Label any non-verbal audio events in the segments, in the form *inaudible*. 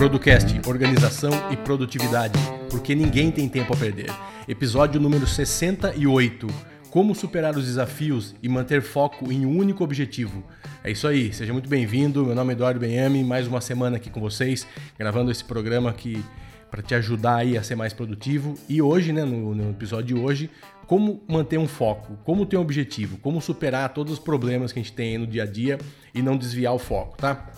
Producast Organização e Produtividade, porque ninguém tem tempo a perder. Episódio número 68. Como superar os desafios e manter foco em um único objetivo. É isso aí, seja muito bem-vindo. Meu nome é Eduardo Benhame, mais uma semana aqui com vocês, gravando esse programa aqui para te ajudar aí a ser mais produtivo. E hoje, né, no, no episódio de hoje, como manter um foco, como ter um objetivo, como superar todos os problemas que a gente tem no dia a dia e não desviar o foco, tá?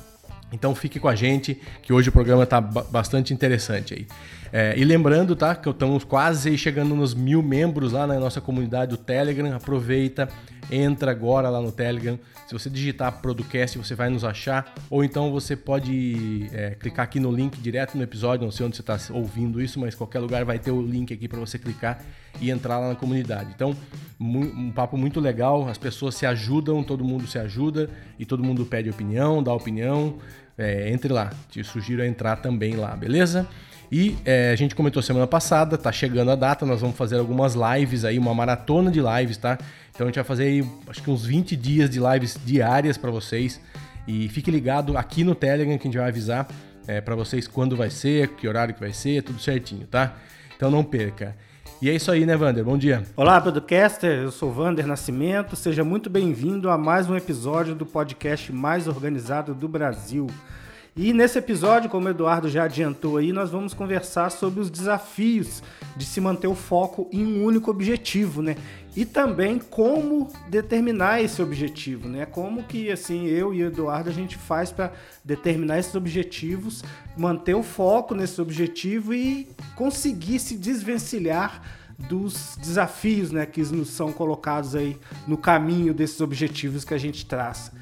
Então fique com a gente, que hoje o programa está bastante interessante aí. É, e lembrando, tá, que estamos quase chegando nos mil membros lá na nossa comunidade do Telegram. Aproveita, entra agora lá no Telegram. Se você digitar Producast, você vai nos achar. Ou então você pode é, clicar aqui no link direto no episódio. Não sei onde você está ouvindo isso, mas qualquer lugar vai ter o link aqui para você clicar e entrar lá na comunidade. Então, um papo muito legal. As pessoas se ajudam, todo mundo se ajuda e todo mundo pede opinião, dá opinião é, entre lá. Te sugiro entrar também lá, beleza? E é, a gente comentou semana passada, tá chegando a data, nós vamos fazer algumas lives aí, uma maratona de lives, tá? Então a gente vai fazer aí, acho que uns 20 dias de lives diárias para vocês. E fique ligado aqui no Telegram que a gente vai avisar é, para vocês quando vai ser, que horário que vai ser, tudo certinho, tá? Então não perca. E é isso aí, né, Vander? Bom dia. Olá, podcaster. Eu sou Vander Nascimento. Seja muito bem-vindo a mais um episódio do podcast mais organizado do Brasil. E nesse episódio, como o Eduardo já adiantou aí, nós vamos conversar sobre os desafios de se manter o foco em um único objetivo, né? E também como determinar esse objetivo, né? Como que assim eu e o Eduardo a gente faz para determinar esses objetivos, manter o foco nesse objetivo e conseguir se desvencilhar dos desafios, né, que nos são colocados aí no caminho desses objetivos que a gente traça.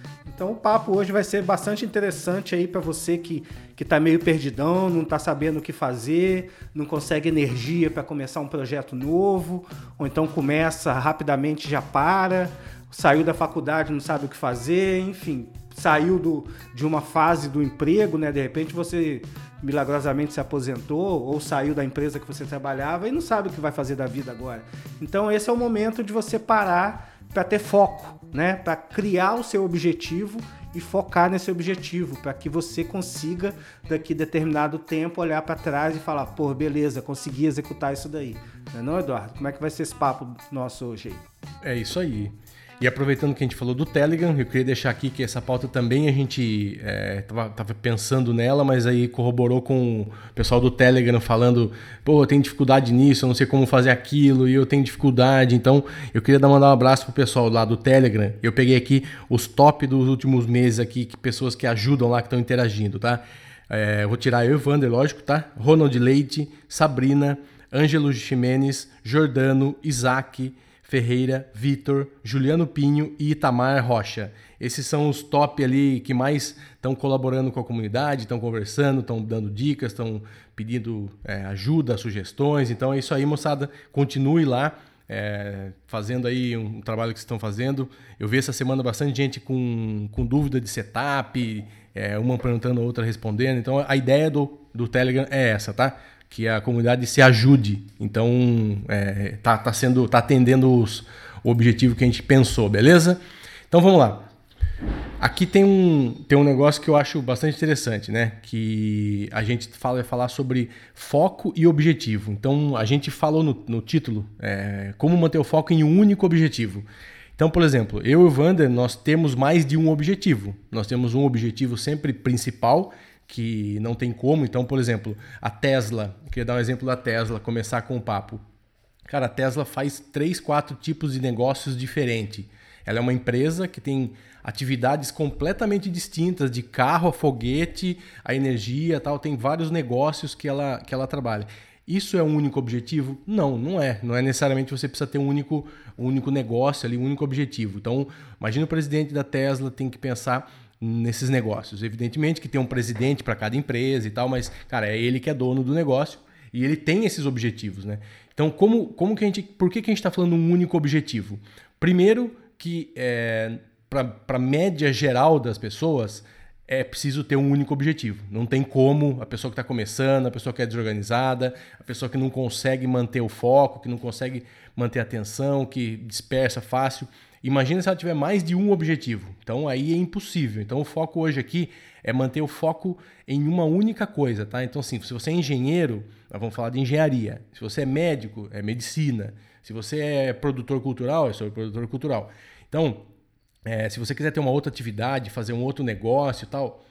Então o papo hoje vai ser bastante interessante aí para você que que está meio perdidão, não está sabendo o que fazer, não consegue energia para começar um projeto novo, ou então começa rapidamente já para, saiu da faculdade não sabe o que fazer, enfim, saiu do, de uma fase do emprego, né? De repente você milagrosamente se aposentou ou saiu da empresa que você trabalhava e não sabe o que vai fazer da vida agora. Então esse é o momento de você parar para ter foco, né? Para criar o seu objetivo e focar nesse objetivo, para que você consiga daqui determinado tempo olhar para trás e falar, pô, beleza, consegui executar isso daí. Não é não, Eduardo? Como é que vai ser esse papo nosso hoje aí? É isso aí. E aproveitando que a gente falou do Telegram, eu queria deixar aqui que essa pauta também a gente é, tava, tava, pensando nela, mas aí corroborou com o pessoal do Telegram falando, pô, eu tenho dificuldade nisso, eu não sei como fazer aquilo, e eu tenho dificuldade. Então, eu queria dar mandar um abraço pro pessoal lá do Telegram. Eu peguei aqui os top dos últimos meses aqui, que pessoas que ajudam lá, que estão interagindo, tá? É, vou tirar eu e lógico, tá? Ronald Leite, Sabrina, Ângelo Ximenes, Jordano, Isaac, Ferreira, Vitor, Juliano Pinho e Itamar Rocha. Esses são os top ali que mais estão colaborando com a comunidade, estão conversando, estão dando dicas, estão pedindo é, ajuda, sugestões. Então é isso aí, moçada. Continue lá. É, fazendo aí um trabalho que vocês estão fazendo. Eu vi essa semana bastante gente com, com dúvida de setup, é, uma perguntando, a outra respondendo. Então a ideia do, do Telegram é essa, tá? Que a comunidade se ajude. Então, é, tá, tá sendo, tá atendendo os, o objetivo que a gente pensou, beleza? Então vamos lá. Aqui tem um, tem um negócio que eu acho bastante interessante, né? Que a gente fala, falar sobre foco e objetivo. Então a gente falou no, no título é, como manter o foco em um único objetivo. Então, por exemplo, eu e o Wander, nós temos mais de um objetivo. Nós temos um objetivo sempre principal que não tem como. Então, por exemplo, a Tesla, queria dar um exemplo da Tesla, começar com o papo. Cara, a Tesla faz três, quatro tipos de negócios diferentes. Ela é uma empresa que tem atividades completamente distintas, de carro a foguete, a energia tal, tem vários negócios que ela, que ela trabalha. Isso é um único objetivo? Não, não é. Não é necessariamente você precisa ter um único, um único negócio ali, um único objetivo. Então, imagina o presidente da Tesla tem que pensar nesses negócios. Evidentemente que tem um presidente para cada empresa e tal, mas, cara, é ele que é dono do negócio e ele tem esses objetivos, né? Então, como, como que a gente, por que, que a gente está falando um único objetivo? Primeiro, que é, para a média geral das pessoas, é preciso ter um único objetivo. Não tem como a pessoa que está começando, a pessoa que é desorganizada, a pessoa que não consegue manter o foco, que não consegue manter a atenção, que dispersa fácil. Imagina se ela tiver mais de um objetivo. Então aí é impossível. Então o foco hoje aqui é manter o foco em uma única coisa, tá? Então assim, se você é engenheiro, nós vamos falar de engenharia. Se você é médico, é medicina. Se você é produtor cultural, é sobre produtor cultural. Então, é, se você quiser ter uma outra atividade, fazer um outro negócio e tal,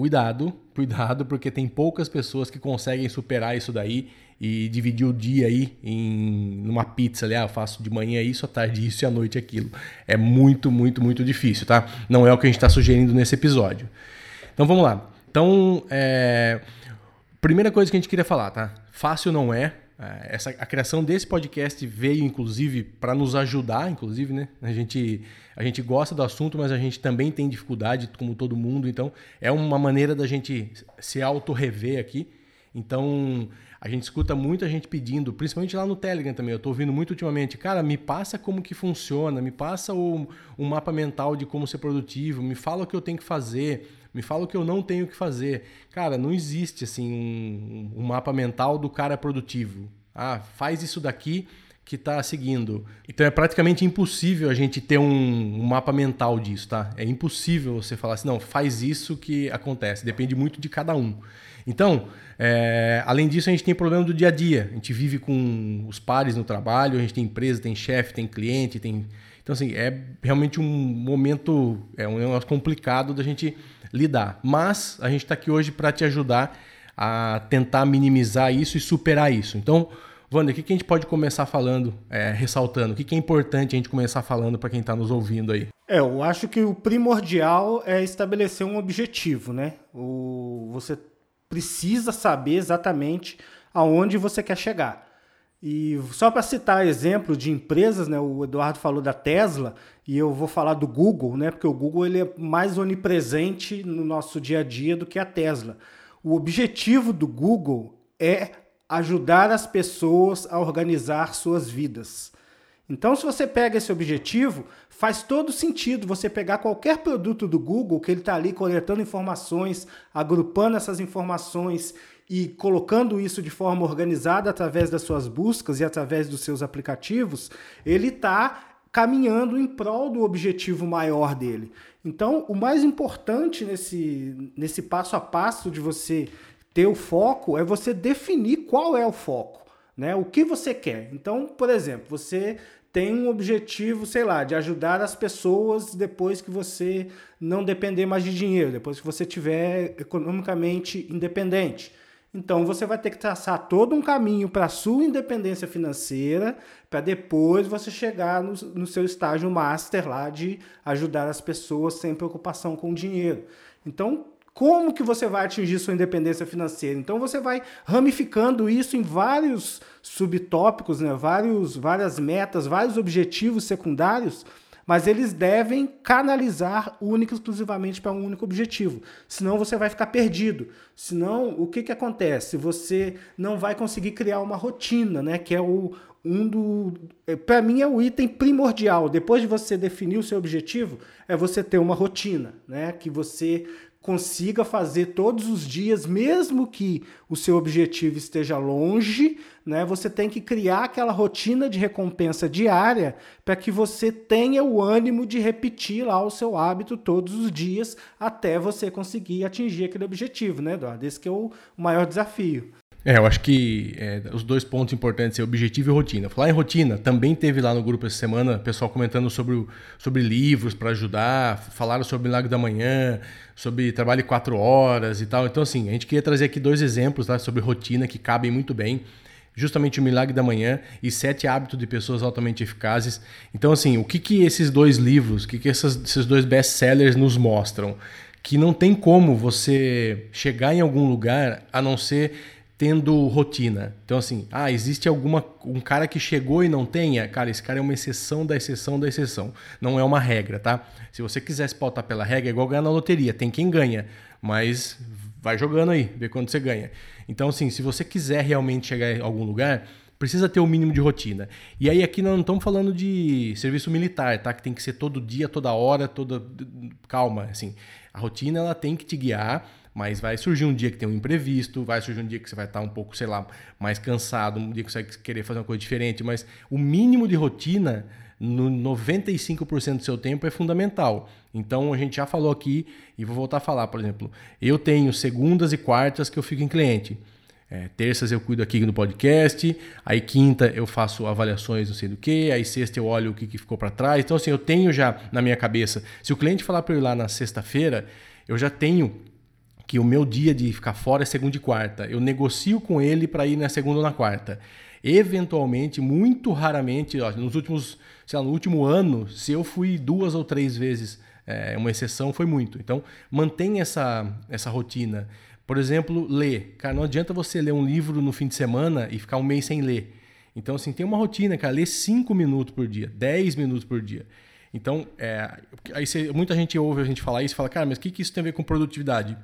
cuidado, cuidado, porque tem poucas pessoas que conseguem superar isso daí e dividir o dia aí em numa pizza ali, ah, eu faço de manhã isso, à tarde isso e à noite aquilo. É muito, muito, muito difícil, tá? Não é o que a gente está sugerindo nesse episódio. Então vamos lá. Então, é... primeira coisa que a gente queria falar, tá? Fácil não é, é, essa, a criação desse podcast veio, inclusive, para nos ajudar, inclusive, né? A gente, a gente gosta do assunto, mas a gente também tem dificuldade, como todo mundo. Então, é uma maneira da gente se auto-rever aqui. Então, a gente escuta muita gente pedindo, principalmente lá no Telegram também. Eu estou ouvindo muito ultimamente, cara, me passa como que funciona, me passa o mapa mental de como ser produtivo, me fala o que eu tenho que fazer me fala o que eu não tenho que fazer. Cara, não existe assim um, um mapa mental do cara produtivo. Ah, faz isso daqui que está seguindo. Então é praticamente impossível a gente ter um, um, mapa mental disso, tá? É impossível você falar assim, não, faz isso que acontece. Depende muito de cada um. Então, é, além disso, a gente tem problema do dia a dia. A gente vive com os pares no trabalho, a gente tem empresa, tem chefe, tem cliente, tem. Então, assim, é realmente um momento, é um negócio complicado da gente lidar. Mas a gente está aqui hoje para te ajudar a tentar minimizar isso e superar isso. Então, Wander, o que, que a gente pode começar falando, é, ressaltando? O que, que é importante a gente começar falando para quem está nos ouvindo aí? É, eu acho que o primordial é estabelecer um objetivo, né? O, você precisa saber exatamente aonde você quer chegar. E só para citar exemplo de empresas, né, o Eduardo falou da Tesla e eu vou falar do Google, né, porque o Google ele é mais onipresente no nosso dia a dia do que a Tesla. O objetivo do Google é ajudar as pessoas a organizar suas vidas. Então, se você pega esse objetivo, faz todo sentido você pegar qualquer produto do Google que ele está ali coletando informações, agrupando essas informações e colocando isso de forma organizada através das suas buscas e através dos seus aplicativos, ele está caminhando em prol do objetivo maior dele. Então, o mais importante nesse, nesse passo a passo de você ter o foco é você definir qual é o foco, né? O que você quer. Então, por exemplo, você tem um objetivo, sei lá, de ajudar as pessoas depois que você não depender mais de dinheiro, depois que você tiver economicamente independente. Então você vai ter que traçar todo um caminho para a sua independência financeira, para depois você chegar no, no, seu estágio master lá de ajudar as pessoas sem preocupação com o dinheiro. Então, como que você vai atingir sua independência financeira? Então você vai ramificando isso em vários subtópicos, né? vários, várias metas, vários objetivos secundários mas eles devem canalizar única e exclusivamente para um único objetivo. Senão você vai ficar perdido. Senão, o que, que acontece? Você não vai conseguir criar uma rotina, né? Que é o, um do. É, para mim, é o item primordial. Depois de você definir o seu objetivo, é você ter uma rotina, né? Que você consiga fazer todos os dias, mesmo que o seu objetivo esteja longe, né? Você tem que criar aquela rotina de recompensa diária para que você tenha o ânimo de repetir lá o seu hábito todos os dias até você conseguir atingir aquele objetivo, né, Eduardo? Esse que é o maior desafio. É, eu acho que é, os dois pontos importantes é objetivo e rotina. Falar em rotina, também teve lá no grupo essa semana pessoal comentando sobre, sobre livros para ajudar, falaram sobre o Milagre da Manhã, sobre trabalho quatro horas e tal. Então, assim, a gente queria trazer aqui dois exemplos tá, sobre rotina que cabem muito bem. Justamente o Milagre da Manhã e Sete Hábitos de Pessoas Altamente Eficazes. Então, assim, o que, que esses dois livros, o que, que essas, esses dois best-sellers nos mostram? Que não tem como você chegar em algum lugar a não ser tendo rotina. Então, assim, ah, existe alguma um cara que chegou e não tenha? Cara, esse cara é uma exceção da exceção da exceção. Não é uma regra, tá? Se você quisesse pautar pela regra, é igual ganhar na loteria. Tem quem ganha, mas vai jogando aí, vê quando você ganha. Então, assim, se você quiser realmente chegar em algum lugar, precisa ter o um mínimo de rotina. E aí aqui nós não estamos falando de serviço militar, tá? Que tem que ser todo dia, toda hora, toda calma, assim. A rotina ela tem que te guiar, mas vai surgir um dia que tem um imprevisto, vai surgir um dia que você vai estar um pouco, sei lá, mais cansado, um dia que você vai querer fazer uma coisa diferente, mas o mínimo de rotina no 95% do seu tempo é fundamental. Então a gente já falou aqui e vou voltar a falar, por exemplo, eu tenho segundas e quartas que eu fico em cliente. É, terças eu cuido aqui no podcast, aí quinta eu faço avaliações não sei do que, aí sexta eu olho o que, que ficou para trás. Então assim, eu tenho já na minha cabeça, se o cliente falar para eu ir lá na sexta-feira, eu já tenho que o meu dia de ficar fora é segunda e quarta. Eu negocio com ele para ir na segunda ou na quarta. Eventualmente, muito raramente, ó, nos últimos sei lá, no último ano, se eu fui duas ou três vezes, é, uma exceção foi muito. Então, mantenha essa, essa rotina. Por exemplo, ler. Cara, não adianta você ler um livro no fim de semana e ficar um mês sem ler. Então, assim, tem uma rotina, cara. Lê 5 minutos por dia, 10 minutos por dia. Então, é, aí você, muita gente ouve a gente falar isso e fala, cara, mas o que, que isso tem a ver com produtividade?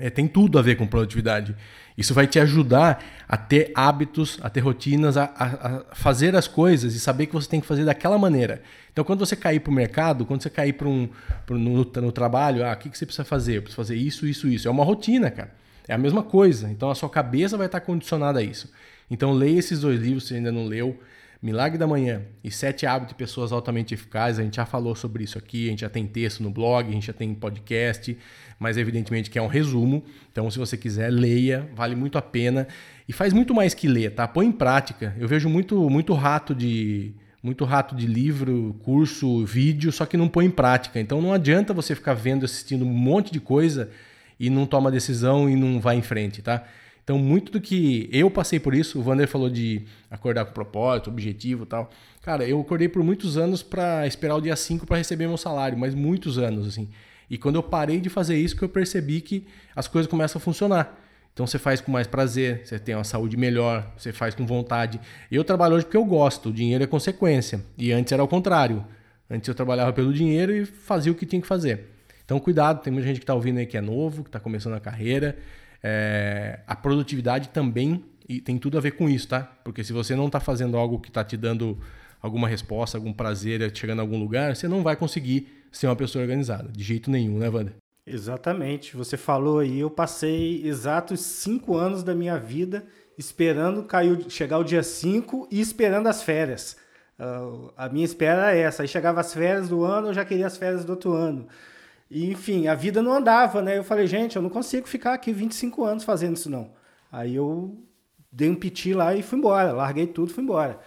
É, tem tudo a ver com produtividade. Isso vai te ajudar a ter hábitos, a ter rotinas, a, a, a fazer as coisas e saber que você tem que fazer daquela maneira. Então, quando você cair para o mercado, quando você cair para um, no, no, trabalho, ah, o que, que você precisa fazer? Eu preciso fazer isso, isso, isso. É uma rotina, cara. É a mesma coisa. Então, a sua cabeça vai estar condicionada a isso. Então, leia esses dois livros se ainda não leu. Milagre da Manhã e Sete Hábitos de Pessoas Altamente Eficazes. A gente já falou sobre isso aqui, a gente já tem texto no blog, a gente já tem podcast, mas evidentemente que é um resumo. Então, se você quiser, leia, vale muito a pena. E faz muito mais que ler, tá? Põe em prática. Eu vejo muito, muito rato de. Muito rato de livro, curso, vídeo, só que não põe em prática. Então não adianta você ficar vendo, assistindo um monte de coisa e não toma decisão e não vai em frente, tá? Então, muito do que eu passei por isso, o Vander falou de acordar com propósito, objetivo tal. Cara, eu acordei por muitos anos para esperar o dia 5 para receber meu salário, mas muitos anos, assim. E quando eu parei de fazer isso, que eu percebi que as coisas começam a funcionar. Então você faz com mais prazer, você tem uma saúde melhor, você faz com vontade. Eu trabalho hoje porque eu gosto, o dinheiro é consequência. E antes era o contrário. Antes eu trabalhava pelo dinheiro e fazia o que tinha que fazer. Então cuidado, tem muita gente que está ouvindo aí que é novo, que está começando a carreira. É, a produtividade também tem tudo a ver com isso, tá? Porque se você não está fazendo algo que está te dando alguma resposta, algum prazer, chegando a algum lugar, você não vai conseguir ser uma pessoa organizada, de jeito nenhum, né, Wander? Exatamente. Você falou aí, eu passei exatos cinco anos da minha vida esperando cair, chegar o dia 5 e esperando as férias. Uh, a minha espera é essa. Aí chegava as férias do ano, eu já queria as férias do outro ano. E, enfim, a vida não andava, né? Eu falei, gente, eu não consigo ficar aqui 25 anos fazendo isso, não. Aí eu dei um piti lá e fui embora, larguei tudo, fui embora.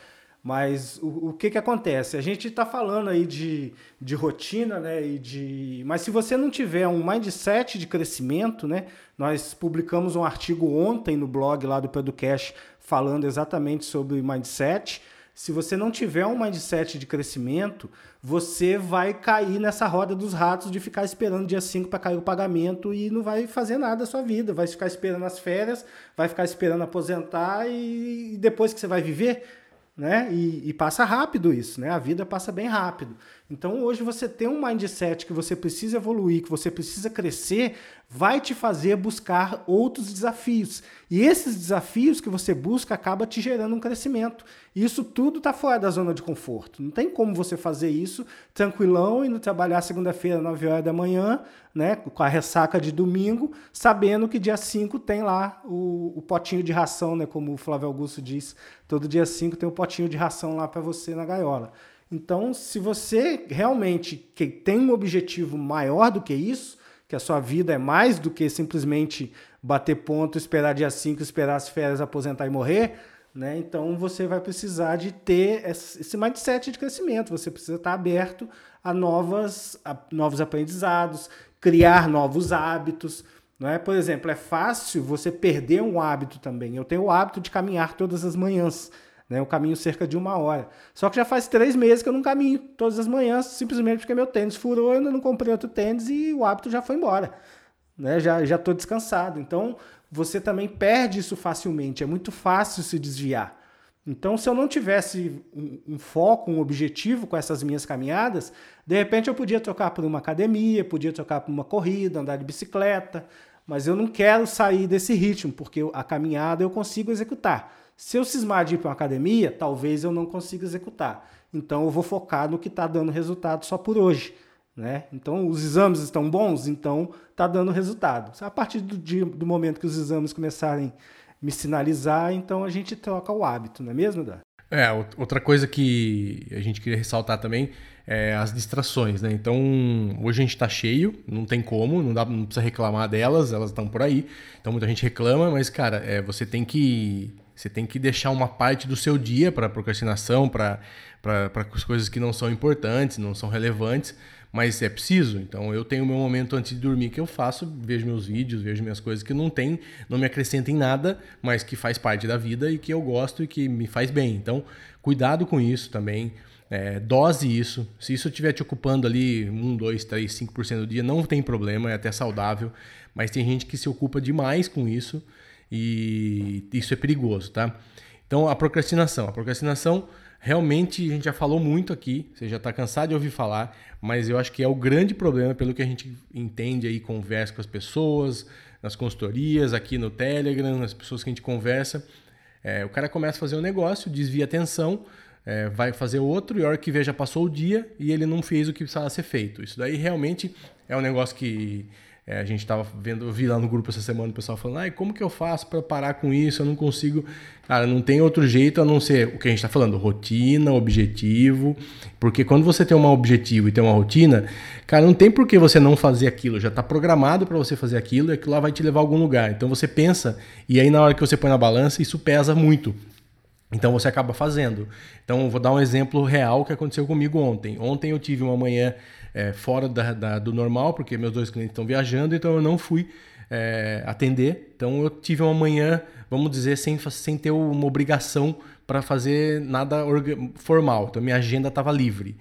Mas o, o que que acontece? A gente está falando aí de, de rotina, né? E de... Mas se você não tiver um mindset de crescimento, né? Nós publicamos um artigo ontem no blog lá do Pedocast falando exatamente sobre mindset. Se você não tiver um mindset de crescimento, você vai cair nessa roda dos ratos de ficar esperando dia 5 para cair o pagamento e não vai fazer nada da sua vida. Vai ficar esperando as férias, vai ficar esperando aposentar e depois que você vai viver, né? E, e, passa rápido isso, né? A vida passa bem rápido. Então hoje você tem um mindset que você precisa evoluir, que você precisa crescer, vai te fazer buscar outros desafios. E esses desafios que você busca acaba te gerando um crescimento. Isso tudo está fora da zona de conforto. Não tem como você fazer isso tranquilão e não trabalhar segunda-feira, 9 horas da manhã, né, com a ressaca de domingo, sabendo que dia 5 tem lá o, o potinho de ração, né, como o Flávio Augusto diz, todo dia 5 tem um potinho de ração lá para você na gaiola. Então, se você realmente tem um objetivo maior do que isso, que a sua vida é mais do que simplesmente bater ponto, esperar dia 5, esperar as férias, aposentar e morrer, né? Então você vai precisar de ter esse mindset de crescimento, você precisa estar aberto a, novas, a novos aprendizados, criar novos hábitos. Não é? Por exemplo, é fácil você perder um hábito também. Eu tenho o hábito de caminhar todas as manhãs. Né? Eu caminho cerca de uma hora. Só que já faz três meses que eu não caminho todas as manhãs, simplesmente porque meu tênis furou, eu ainda não comprei outro tênis e o hábito já foi embora. Né? Já estou descansado. Então, você também perde isso facilmente. É muito fácil se desviar. Então, se eu não tivesse um, um, foco, um objetivo com essas minhas caminhadas, de repente eu podia trocar por uma academia, podia trocar por uma corrida, andar de bicicleta, mas eu não quero sair desse ritmo, porque a caminhada eu consigo executar. Se eu cismar de ir para uma academia, talvez eu não consiga executar. Então eu vou focar no que está dando resultado só por hoje. Né? Então os exames estão bons, então está dando resultado. A partir do, dia, do momento que os exames começarem a me sinalizar, então a gente troca o hábito, não é mesmo, Dan? É, outra coisa que a gente queria ressaltar também é as distrações, né? Então, hoje a gente está cheio, não tem como, não, dá, não precisa reclamar delas, elas estão por aí. Então, muita gente reclama, mas, cara, é, você tem que você tem que deixar uma parte do seu dia para procrastinação, para as coisas que não são importantes, não são relevantes, mas é preciso. Então eu tenho meu momento antes de dormir que eu faço, vejo meus vídeos, vejo minhas coisas que não tem, não me acrescentem nada, mas que faz parte da vida e que eu gosto e que me faz bem. Então cuidado com isso também. É, dose isso. Se isso estiver te ocupando ali 1, 2, 3, 5% do dia, não tem problema, é até saudável. Mas tem gente que se ocupa demais com isso e isso é perigoso, tá? Então a procrastinação. A procrastinação realmente a gente já falou muito aqui, você já está cansado de ouvir falar, mas eu acho que é o grande problema pelo que a gente entende aí, conversa com as pessoas, nas consultorias, aqui no Telegram, nas pessoas que a gente conversa. É, o cara começa a fazer um negócio, desvia atenção, é, vai fazer outro, e a hora que vê já passou o dia e ele não fez o que precisava ser feito. Isso daí realmente é um negócio que é, a gente estava vendo, eu vi lá no grupo essa semana o pessoal falando, ai, como que eu faço para parar com isso? Eu não consigo. Cara, não tem outro jeito a não ser o que a gente está falando, rotina, objetivo. Porque quando você tem um objetivo e tem uma rotina, cara, não tem por que você não fazer aquilo. Já está programado para você fazer aquilo e aquilo lá vai te levar a algum lugar. Então você pensa, e aí na hora que você põe na balança, isso pesa muito. Então você acaba fazendo. Então vou dar um exemplo real que aconteceu comigo ontem. Ontem eu tive uma manhã é, fora da, da, do normal, porque meus dois clientes estão viajando, então eu não fui é, atender. Então eu tive uma manhã, vamos dizer, sem, sem ter uma obrigação para fazer nada formal. Então minha agenda estava livre.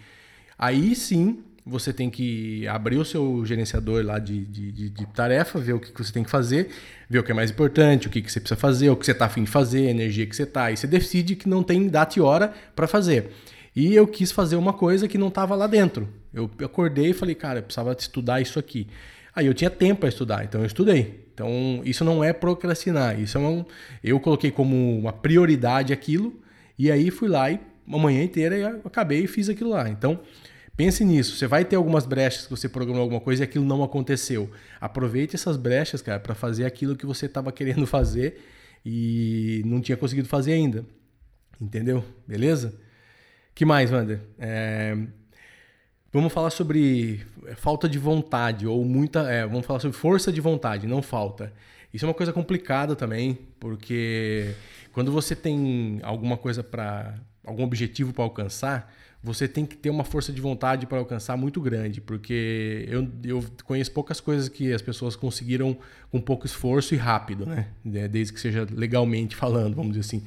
Aí sim, você tem que abrir o seu gerenciador lá de, de, de, de tarefa, ver o que, você tem que fazer, ver o que é mais importante, o que, que você precisa fazer, o que você está afim de fazer, a energia que você está. E você decide que não tem data e hora para fazer. E eu quis fazer uma coisa que não estava lá dentro. Eu acordei e falei, cara, eu precisava estudar isso aqui. Aí eu tinha tempo para estudar, então eu estudei. Então isso não é procrastinar, isso é um, eu coloquei como uma prioridade aquilo e aí fui lá e uma manhã inteira eu acabei e fiz aquilo lá. Então pense nisso, você vai ter algumas brechas que você programou alguma coisa e aquilo não aconteceu. Aproveite essas brechas, cara, para fazer aquilo que você estava querendo *laughs* fazer e não tinha conseguido fazer ainda. Entendeu? Beleza? Que mais, Wander? É... Vamos falar sobre falta de vontade, ou muita. É, vamos falar sobre força de vontade, não falta. Isso é uma coisa complicada também, porque quando você tem alguma coisa para. algum objetivo para alcançar, você tem que ter uma força de vontade para alcançar muito grande, porque eu, eu conheço poucas coisas que as pessoas conseguiram com pouco esforço e rápido, né? Desde que seja legalmente falando, vamos dizer assim.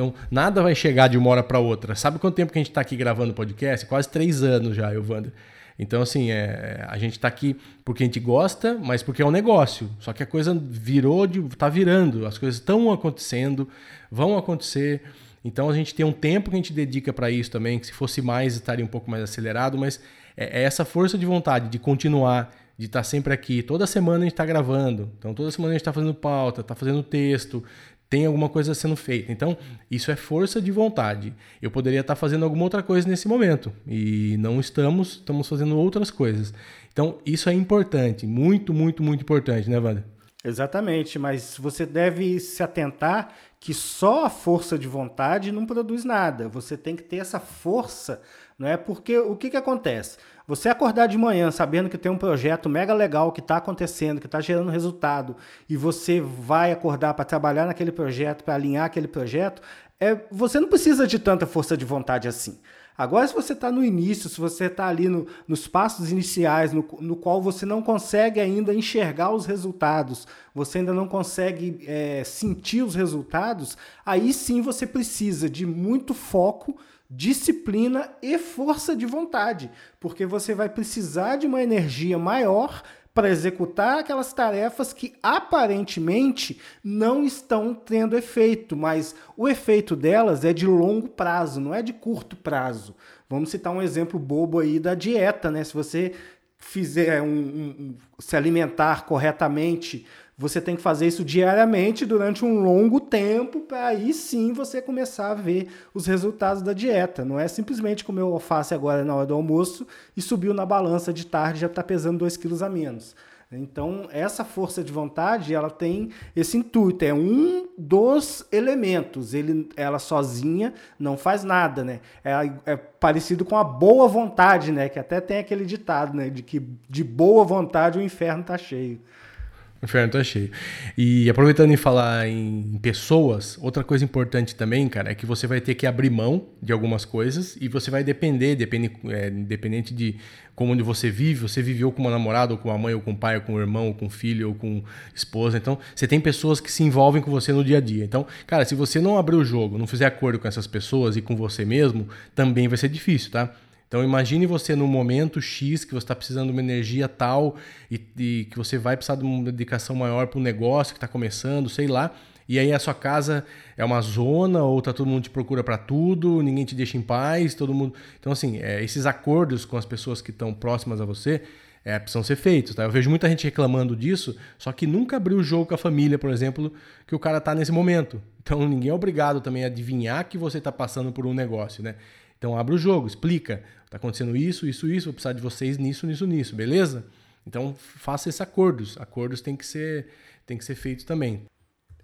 Então, nada vai chegar de uma hora para outra. Sabe quanto tempo que a gente está aqui gravando podcast? Quase três anos já, Evandro. Então, assim, é, a gente está aqui porque a gente gosta, mas porque é um negócio. Só que a coisa virou, de, tá virando. As coisas estão acontecendo, vão acontecer. Então, a gente tem um tempo que a gente dedica para isso também, que se fosse mais, estaria um pouco mais acelerado, mas é, é essa força de vontade de continuar, de estar tá sempre aqui. Toda semana a gente está gravando. Então, toda semana a gente está fazendo pauta, está fazendo texto, tem alguma coisa sendo feita. Então, isso é força de vontade. Eu poderia estar fazendo alguma outra coisa nesse momento e não estamos, estamos fazendo outras coisas. Então, isso é importante, muito, muito, muito importante, né, Wanda? Exatamente, mas você deve se atentar que só a força de vontade não produz nada. Você tem que ter essa força, não é? Porque o que, que acontece? Você acordar de manhã sabendo que tem um projeto mega legal que está acontecendo, que está gerando resultado, e você vai acordar para trabalhar naquele projeto, para alinhar aquele projeto, é, você não precisa de tanta força de vontade assim. Agora, se você está no início, se você está ali no, nos passos iniciais, no, no, qual você não consegue ainda enxergar os resultados, você ainda não consegue é, sentir os resultados, aí sim você precisa de muito foco disciplina e força de vontade, porque você vai precisar de uma energia maior para executar aquelas tarefas que aparentemente não estão tendo efeito, mas o efeito delas é de longo prazo, não é de curto prazo. Vamos citar um exemplo bobo aí da dieta, né? Se você fizer um, um se alimentar corretamente você tem que fazer isso diariamente durante um longo tempo para aí sim você começar a ver os resultados da dieta. Não é simplesmente comer o alface agora na hora do almoço e subiu na balança de tarde já está pesando 2 quilos a menos. Então, essa força de vontade, ela tem esse intuito, é um dos elementos. Ele, ela sozinha não faz nada, né? É, é, parecido com a boa vontade, né? Que até tem aquele ditado, né? De que de boa vontade o inferno tá cheio. Inferno tá cheio. E aproveitando em falar em pessoas, outra coisa importante também, cara, é que você vai ter que abrir mão de algumas coisas e você vai depender, depende, é, independente de como onde você vive, você viveu com uma namorada, ou com uma mãe, ou com um pai, ou com um irmão, ou com um filho, ou com esposa. Então, você tem pessoas que se envolvem com você no dia a dia. Então, cara, se você não abrir o jogo, não fizer acordo com essas pessoas e com você mesmo, também vai ser difícil, tá? Então imagine você no momento X que você está precisando de uma energia tal e, e, que você vai precisar de uma dedicação maior para um negócio que está começando, sei lá. E aí a sua casa é uma zona ou tá todo mundo te procura para tudo, ninguém te deixa em paz, todo mundo. Então assim, é, esses acordos com as pessoas que estão próximas a você é, precisam ser feitos. Tá? Eu vejo muita gente reclamando disso, só que nunca abriu o jogo com a família, por exemplo, que o cara está nesse momento. Então ninguém é obrigado também a adivinhar que você está passando por um negócio, né? Então abre o jogo, explica. Está acontecendo isso, isso, isso, vou precisar de vocês nisso, nisso, nisso, beleza? Então faça esses acordos. Acordos têm que ser, têm que ser feitos também.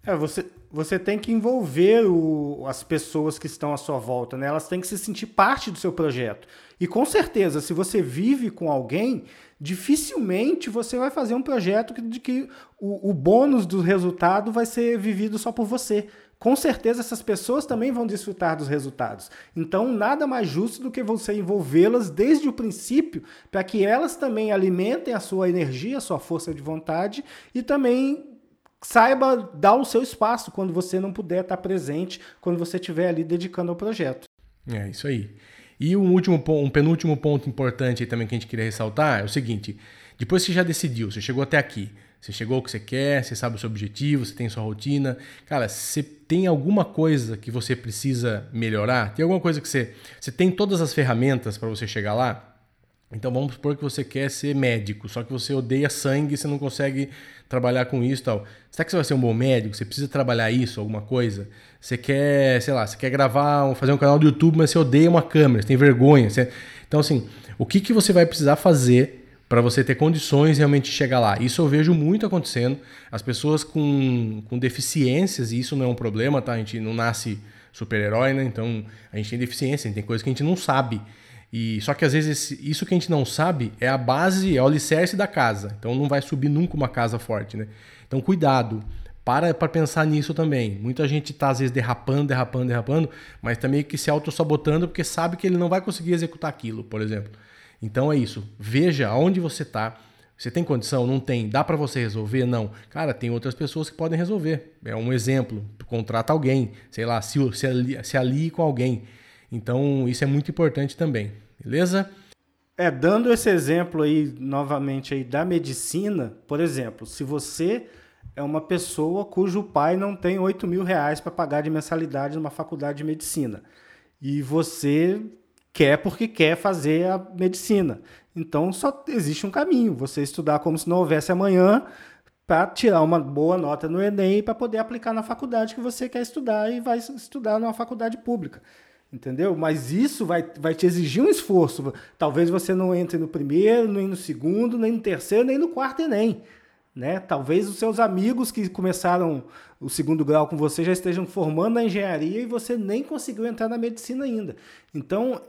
É, você, você tem que envolver o, as pessoas que estão à sua volta, né? Elas têm que se sentir parte do seu projeto. E com certeza, se você vive com alguém, dificilmente você vai fazer um projeto de que o, o bônus do resultado vai ser vivido só por você com certeza essas pessoas também vão desfrutar dos resultados. Então, nada mais justo do que você envolvê-las desde o princípio, para que elas também alimentem a sua energia, a sua força de vontade e também saiba dar o seu espaço quando você não puder estar presente, quando você estiver ali dedicando ao projeto. É isso aí. E um último um penúltimo ponto importante também que a gente queria ressaltar é o seguinte: depois que você já decidiu, você chegou até aqui, você chegou ao que você quer, você sabe o seu objetivo, você tem sua rotina. Cara, você tem alguma coisa que você precisa melhorar? Tem alguma coisa que você. Você tem todas as ferramentas para você chegar lá? Então vamos supor que você quer ser médico, só que você odeia sangue e você não consegue trabalhar com isso e tal. Será que você vai ser um bom médico? Você precisa trabalhar isso, alguma coisa? Você quer, sei lá, você quer gravar, fazer um canal do YouTube, mas você odeia uma câmera, você tem vergonha. Você... Então, assim, o que, que você vai precisar fazer para você ter condições de realmente chegar lá. Isso eu vejo muito acontecendo. As pessoas com, com deficiências, e isso não é um problema, tá? A gente não nasce super-herói, né? Então a gente tem deficiência, tem coisas que a gente não sabe. E só que às vezes isso que a gente não sabe é a base, é o alicerce da casa. Então não vai subir nunca uma casa forte, né? Então cuidado. Para para pensar nisso também. Muita gente está às vezes derrapando, derrapando, derrapando, mas também tá que se auto-sabotando porque sabe que ele não vai conseguir executar aquilo, por exemplo. Então é isso. Veja aonde você está. Você tem condição? Não tem. Dá para você resolver? Não. Cara, tem outras pessoas que podem resolver. É um exemplo. Contrata alguém. Sei lá, se, se, alie, se alie com alguém. Então isso é muito importante também. Beleza? É, dando esse exemplo aí, novamente, aí da medicina, por exemplo, se você é uma pessoa cujo pai não tem 8 mil reais para pagar de mensalidade numa faculdade de medicina. E você quer porque quer fazer a medicina. Então só existe um caminho, você estudar como se não houvesse amanhã para tirar uma boa nota no Enem para poder aplicar na faculdade que você quer estudar e vai estudar numa faculdade pública. Entendeu? Mas isso vai, vai te exigir um esforço. Talvez você não entre no primeiro, nem no segundo, nem no terceiro, nem no quarto Enem. Né? Talvez os seus amigos que começaram o segundo grau com você já estejam formando na engenharia e você nem conseguiu entrar na medicina ainda. Então,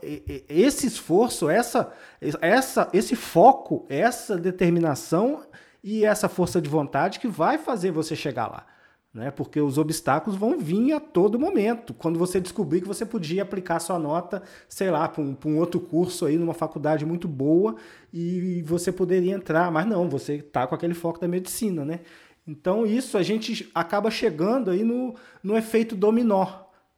esse esforço, essa, essa, esse foco, essa determinação e essa força de vontade que vai fazer você chegar lá né? Porque os obstáculos vão vir a todo momento. Quando você descobrir que você podia aplicar sua nota, sei lá, para um, um, outro curso aí numa faculdade muito boa e você poderia entrar, mas não, você está com aquele foco da medicina, né? Então isso a gente acaba chegando aí no, no efeito dominó,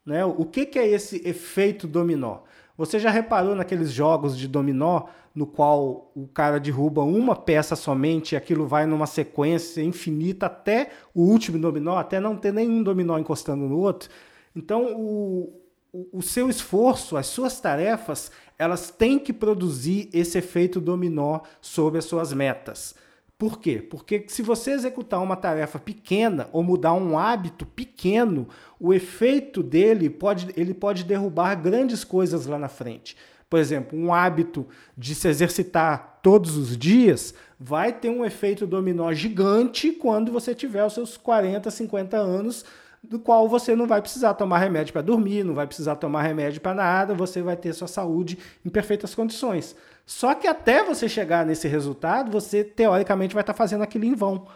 né? O que, que é esse efeito dominó? Você já reparou naqueles jogos de dominó no qual o cara derruba uma peça somente e aquilo vai numa sequência infinita até o último dominó, até não ter nenhum dominó encostando no outro? Então, o, o, o seu esforço, as suas tarefas, elas têm que produzir esse efeito dominó sobre as suas metas. Por quê? Porque se você executar uma tarefa pequena ou mudar um hábito pequeno, o efeito dele pode, ele pode derrubar grandes coisas lá na frente. Por exemplo, um hábito de se exercitar todos os dias vai ter um efeito dominó gigante quando você tiver os seus 40, 50 anos, do qual você não vai precisar tomar remédio para dormir, não vai precisar tomar remédio para nada, você vai ter sua saúde em perfeitas condições. Só que até você chegar nesse resultado, você teoricamente vai estar fazendo aquilo em vão.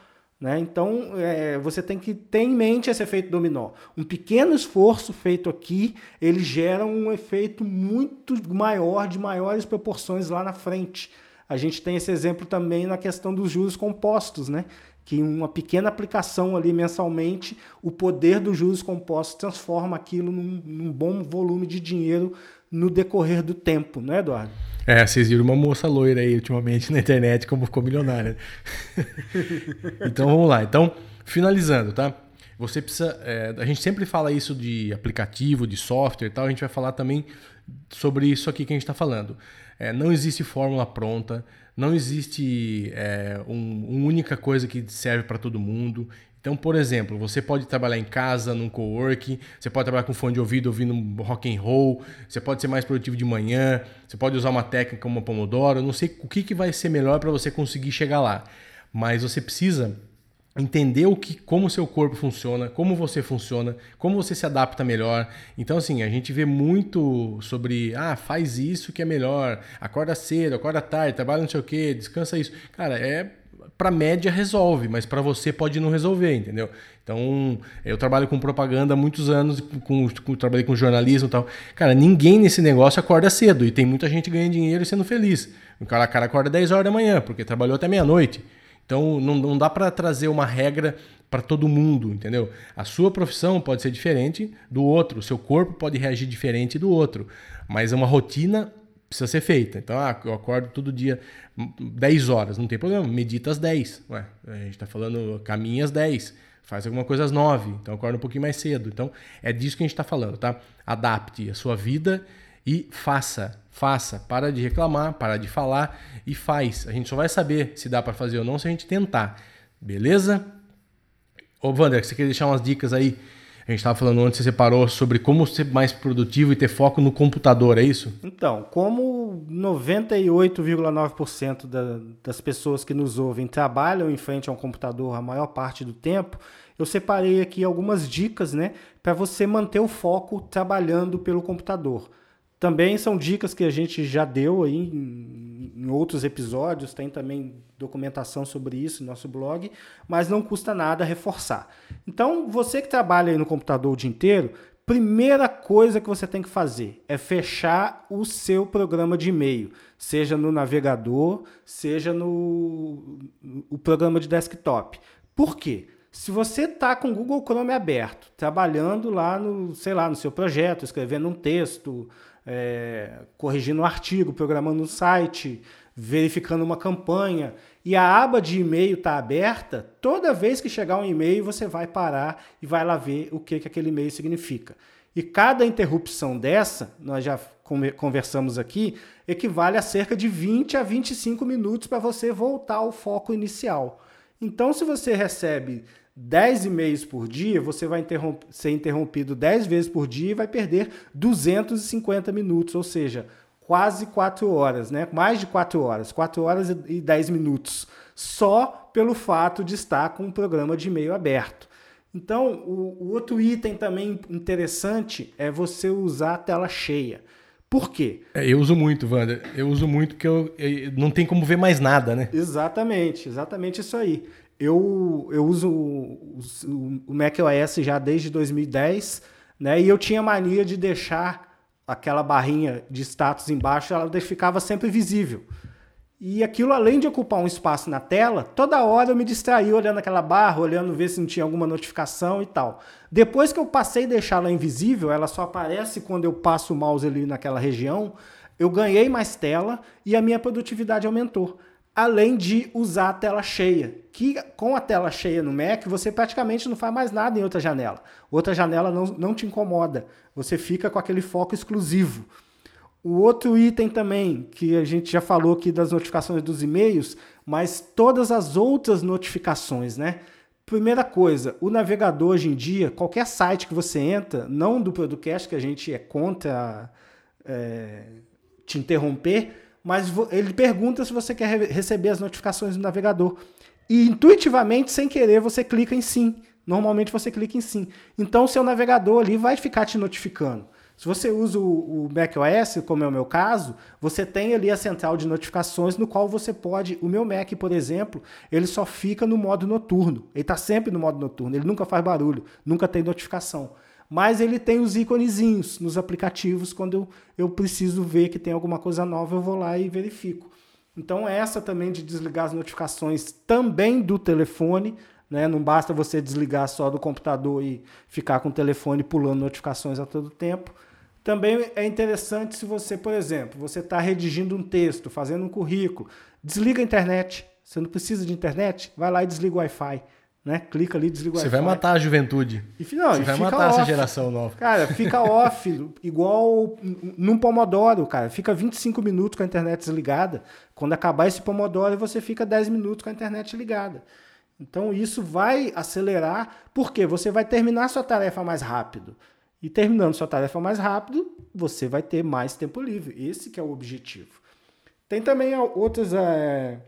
Né? Então, é, você tem que ter em mente esse efeito dominó. Um pequeno esforço feito aqui, ele gera um efeito muito maior, de maiores proporções lá na frente. A gente tem esse exemplo também na questão dos juros compostos, né? Que uma pequena aplicação ali mensalmente, o poder dos juros compostos transforma aquilo num, num bom volume de dinheiro no decorrer do tempo, não é, Eduardo? É, vocês viram uma moça loira aí ultimamente na internet como ficou milionária. *laughs* então vamos lá. Então, finalizando, tá? Você precisa. É, a gente sempre fala isso de aplicativo, de software e tal. A gente vai falar também sobre isso aqui que a gente está falando. É, não existe fórmula pronta, não existe é, um, uma única coisa que serve para todo mundo. Então, por exemplo, você pode trabalhar em casa, num coworking, você pode trabalhar com fone de ouvido ouvindo rock and roll, você pode ser mais produtivo de manhã, você pode usar uma técnica como a Pomodoro, não sei o que, que vai ser melhor para você conseguir chegar lá. Mas você precisa entender o que, como o seu corpo funciona, como você funciona, como você se adapta melhor. Então, assim, a gente vê muito sobre, ah, faz isso que é melhor, acorda cedo, acorda tarde, trabalha não sei o que, descansa isso. Cara, é para média resolve, mas para você pode não resolver, entendeu? Então, eu trabalho com propaganda há muitos anos, com, com, trabalhei com jornalismo e tal. Cara, ninguém nesse negócio acorda cedo e tem muita gente ganhando dinheiro e sendo feliz. O cara, cara acorda 10 horas da manhã, porque trabalhou até meia-noite. Então, não, não dá para trazer uma regra para todo mundo, entendeu? A sua profissão pode ser diferente do outro, o seu corpo pode reagir diferente do outro, mas uma rotina precisa ser feita. Então, ah, eu acordo todo dia 10 horas, não tem problema, medita às 10. Ué, a gente está falando caminha às 10, faz alguma coisa às 9, então acorda um pouquinho mais cedo. Então, é disso que a gente está falando, tá? Adapte a sua vida e faça, faça. Para de reclamar, para de falar e faz. A gente só vai saber se dá para fazer ou não se a gente tentar. Beleza? Ô, Wander, você quer deixar umas dicas aí a gente estava falando antes, você separou sobre como ser mais produtivo e ter foco no computador, é isso? Então, como 98,9% da, das pessoas que nos ouvem trabalham em frente a um computador a maior parte do tempo, eu separei aqui algumas dicas né, para você manter o foco trabalhando pelo computador. Também são dicas que a gente já deu aí em, em, outros episódios, tem também documentação sobre isso no nosso blog, mas não custa nada reforçar. Então, você que trabalha aí no computador o dia inteiro, primeira coisa que você tem que fazer é fechar o seu programa de e-mail, seja no navegador, seja no o programa de desktop. Por quê? Se você está com o Google Chrome aberto, trabalhando lá no, sei lá, no seu projeto, escrevendo um texto, é, corrigindo um artigo, programando um site, verificando uma campanha, e a aba de e-mail está aberta, toda vez que chegar um e-mail, você vai parar e vai lá ver o que, que aquele e-mail significa. E cada interrupção dessa, nós já conversamos aqui, equivale a cerca de 20 a 25 minutos para você voltar ao foco inicial. Então, se você recebe 10 e-mails por dia, você vai interromp ser interrompido 10 vezes por dia e vai perder 250 minutos, ou seja, quase 4 horas, né? mais de 4 horas, 4 horas e 10 minutos, só pelo fato de estar com o programa de e-mail aberto. Então, o, o outro item também interessante é você usar a tela cheia. Por quê? É, eu uso muito, Wander. Eu uso muito porque eu, eu, não tem como ver mais nada, né? Exatamente, exatamente isso aí. Eu, eu uso o, macOS já desde 2010, né? E eu tinha mania de deixar aquela barrinha de status embaixo, ela ficava sempre visível. E aquilo, além de ocupar um espaço na tela, toda hora eu me distraía olhando aquela barra, olhando ver se não tinha alguma notificação e tal. Depois que eu passei a deixá-la invisível, ela só aparece quando eu passo o mouse ali naquela região, eu ganhei mais tela e a minha produtividade aumentou além de usar a tela cheia, que com a tela cheia no Mac você praticamente não faz mais nada em outra janela. Outra janela não, não te incomoda, você fica com aquele foco exclusivo. O outro item também, que a gente já falou aqui das notificações dos e-mails, mas todas as outras notificações, né? Primeira coisa, o navegador hoje em dia, qualquer site que você entra, não do Producast, que a gente é contra é, te interromper, mas ele pergunta se você quer receber as notificações do navegador. E intuitivamente, sem querer, você clica em sim. Normalmente você clica em sim. Então o seu navegador ali vai ficar te notificando. Se você usa o, o macOS, como é o meu caso, você tem ali a central de notificações no qual você pode. O meu Mac, por exemplo, ele só fica no modo noturno. Ele está sempre no modo noturno, ele nunca faz barulho, nunca tem notificação. Mas ele tem os íconezinhos nos aplicativos. Quando eu, eu preciso ver que tem alguma coisa nova, eu vou lá e verifico. Então, essa também de desligar as notificações também do telefone. Né? Não basta você desligar só do computador e ficar com o telefone pulando notificações a todo tempo. Também é interessante se você, por exemplo, você está redigindo um texto, fazendo um currículo, desliga a internet. Você não precisa de internet? Vai lá e desliga o Wi-Fi. Né? Clica ali, desliga o. Você vai matar a juventude. E, não, você vai matar off. essa geração nova. Cara, fica *laughs* off, igual num Pomodoro, cara. Fica 25 minutos com a internet desligada. Quando acabar esse Pomodoro, você fica 10 minutos com a internet ligada. Então isso vai acelerar, porque você vai terminar sua tarefa mais rápido. E terminando sua tarefa mais rápido, você vai ter mais tempo livre. Esse que é o objetivo. Tem também outros, é,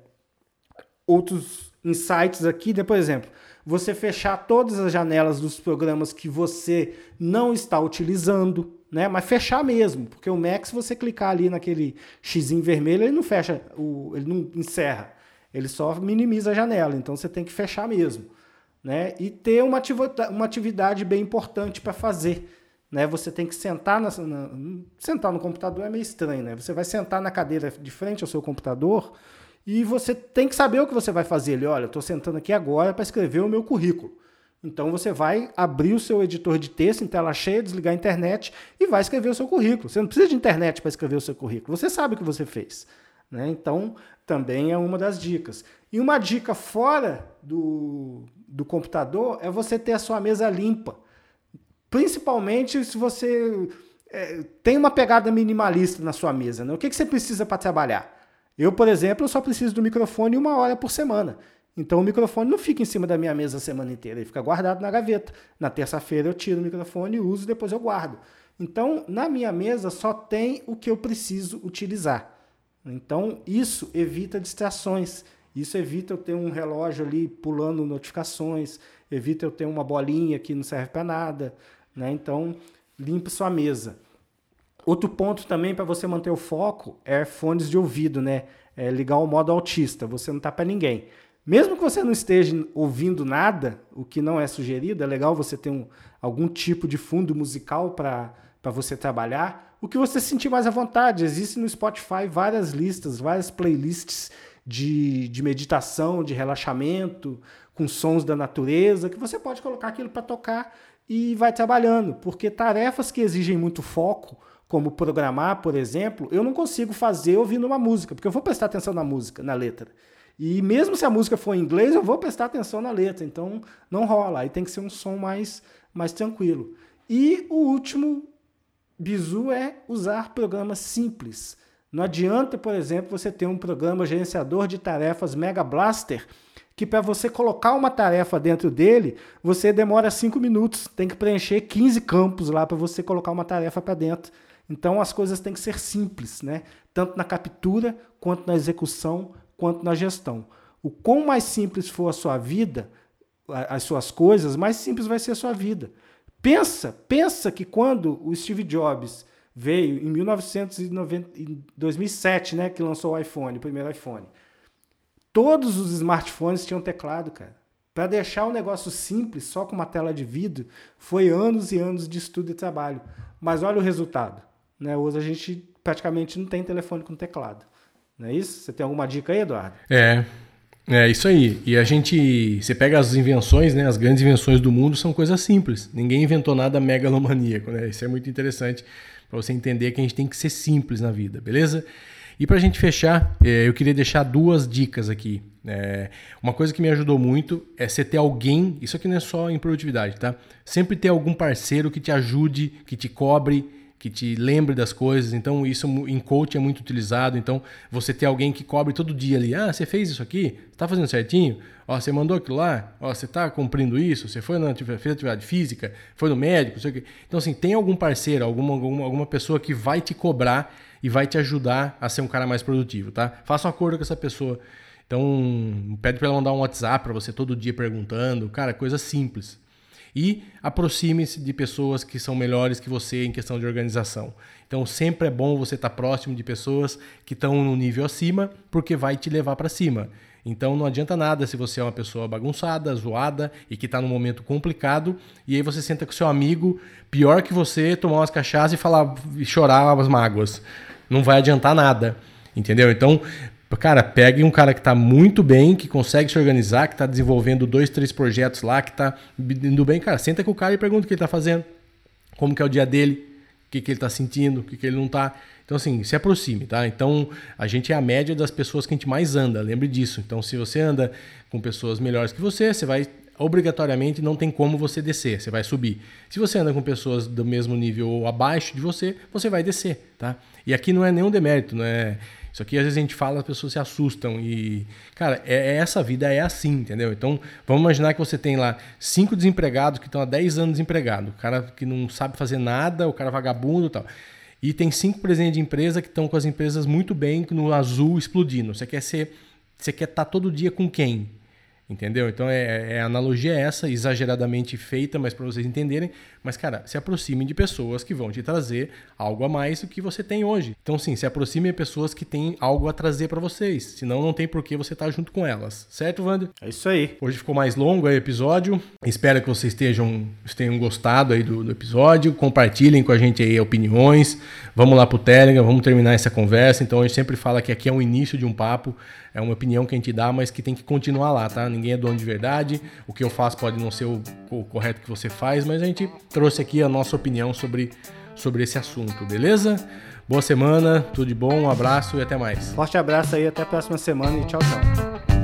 outros insights aqui, né? por exemplo, você fechar todas as janelas dos programas que você não está utilizando, né? Mas fechar mesmo, porque o Mac, se você clicar ali naquele X vermelho, ele não fecha, o, ele não encerra, ele só minimiza a janela. Então você tem que fechar mesmo, né? E ter uma uma atividade bem importante para fazer. Né? Você tem que sentar na, na, sentar no computador é meio estranho, né? Você vai sentar na cadeira de frente ao seu computador e você tem que saber o que você vai fazer. Ele, olha, estou sentando aqui agora para escrever o meu currículo. Então você vai abrir o seu editor de texto em tela cheia, desligar a internet e vai escrever o seu currículo. Você não precisa de internet para escrever o seu currículo. Você sabe o que você fez. Né? Então, também é uma das dicas. E uma dica fora do, do computador é você ter a sua mesa limpa. Principalmente se você é, tem uma pegada minimalista na sua mesa. Né? O que, que você precisa para trabalhar? Eu, por exemplo, eu só preciso do microfone uma hora por semana. Então o microfone não fica em cima da minha mesa a semana inteira, ele fica guardado na gaveta. Na terça-feira eu tiro o microfone, uso e depois eu guardo. Então, na minha mesa só tem o que eu preciso utilizar. Então, isso evita distrações. Isso evita eu ter um relógio ali pulando notificações, evita eu ter uma bolinha que não serve para nada. Né? Então, limpe sua mesa. Outro ponto também para você manter o foco é fones de ouvido, né? É ligar o modo autista, você não tá para ninguém. Mesmo que você não esteja ouvindo nada, o que não é sugerido, é legal você ter um, algum tipo de fundo musical para você trabalhar. O que você sentir mais à vontade. Existe no Spotify várias listas, várias playlists de, de meditação, de relaxamento, com sons da natureza, que você pode colocar aquilo para tocar e vai trabalhando, porque tarefas que exigem muito foco, como programar, por exemplo, eu não consigo fazer ouvindo uma música, porque eu vou prestar atenção na música, na letra. E mesmo se a música for em inglês, eu vou prestar atenção na letra, então não rola, aí tem que ser um som mais, mais tranquilo. E o último bizu é usar programas simples. Não adianta, por exemplo, você ter um programa gerenciador de tarefas Mega Blaster, que para você colocar uma tarefa dentro dele, você demora 5 minutos, tem que preencher 15 campos lá para você colocar uma tarefa para dentro. Então as coisas têm que ser simples, né? Tanto na captura, quanto na execução, quanto na gestão. O quão mais simples for a sua vida, as suas coisas, mais simples vai ser a sua vida. Pensa, pensa que quando o Steve Jobs veio em 1990, em 2007, né, que lançou o iPhone, o primeiro iPhone. Todos os smartphones tinham teclado, cara. Para deixar o negócio simples, só com uma tela de vidro, foi anos e anos de estudo e trabalho. Mas olha o resultado. Né? Hoje a gente praticamente não tem telefone com teclado. Não é isso? Você tem alguma dica aí, Eduardo? É, é isso aí. E a gente, você pega as invenções, né? As grandes invenções do mundo são coisas simples. Ninguém inventou nada megalomaníaco, né? Isso é muito interessante para você entender que a gente tem que ser simples na vida, beleza? E para a gente fechar, é, eu queria deixar duas dicas aqui. É, uma coisa que me ajudou muito é você ter alguém, isso aqui não é só em produtividade, tá? Sempre ter algum parceiro que te ajude, que te cobre que te lembre das coisas. Então, isso em coach é muito utilizado. Então, você ter alguém que cobre todo dia ali. Ah, você fez isso aqui? Está fazendo certinho? Ó, você mandou aquilo lá? Ó, você está cumprindo isso? Você foi na fez atividade física? Foi no médico? Sei o quê. Então, assim, tem algum parceiro, alguma, alguma, alguma pessoa que vai te cobrar e vai te ajudar a ser um cara mais produtivo, tá? Faça um acordo com essa pessoa. Então, pede para ela mandar um WhatsApp para você todo dia perguntando. Cara, coisa simples e aproxime-se de pessoas que são melhores que você em questão de organização. Então sempre é bom você estar próximo de pessoas que estão no nível acima, porque vai te levar para cima. Então não adianta nada se você é uma pessoa bagunçada, zoada e que está num momento complicado, e aí você senta com seu amigo, pior que você, tomar umas cachaças e falar e chorar as mágoas. Não vai adiantar nada. Entendeu? Então, Cara, pegue um cara que está muito bem, que consegue se organizar, que está desenvolvendo dois, três projetos lá, que está indo bem. Cara, senta com o cara e pergunta o que ele está fazendo, como que é o dia dele, o que, que ele está sentindo, o que, que ele não está. Então, assim, se aproxime, tá? Então, a gente é a média das pessoas que a gente mais anda, lembre disso. Então, se você anda com pessoas melhores que você, você vai obrigatoriamente não tem como você descer, você vai subir. Se você anda com pessoas do mesmo nível ou abaixo de você, você vai descer, tá? E aqui não é nenhum demérito, não é isso aqui às vezes a gente fala, as pessoas se assustam. E, cara, é, é, essa vida é assim, entendeu? Então, vamos imaginar que você tem lá cinco desempregados que estão há 10 anos desempregados. O cara que não sabe fazer nada, o cara vagabundo e tal. E tem cinco presidentes de empresa que estão com as empresas muito bem, no azul explodindo. Você quer ser. Você quer estar tá todo dia com quem? Entendeu? Então é, é, a analogia é essa, exageradamente feita, mas para vocês entenderem. Mas, cara, se aproxime de pessoas que vão te trazer algo a mais do que você tem hoje. Então, sim, se aproxime de pessoas que têm algo a trazer para vocês. Senão, não tem por que você estar tá junto com elas. Certo, Wander? É isso aí. Hoje ficou mais longo o episódio. Espero que vocês estejam, tenham gostado aí do, do episódio. Compartilhem com a gente aí opiniões. Vamos lá pro Telegram, vamos terminar essa conversa. Então, a gente sempre fala que aqui é o início de um papo é uma opinião que a gente dá, mas que tem que continuar lá, tá? Ninguém é dono de verdade. O que eu faço pode não ser o, o correto que você faz, mas a gente trouxe aqui a nossa opinião sobre, sobre esse assunto, beleza? Boa semana, tudo de bom, um abraço e até mais. Forte abraço aí, até a próxima semana e tchau, tchau.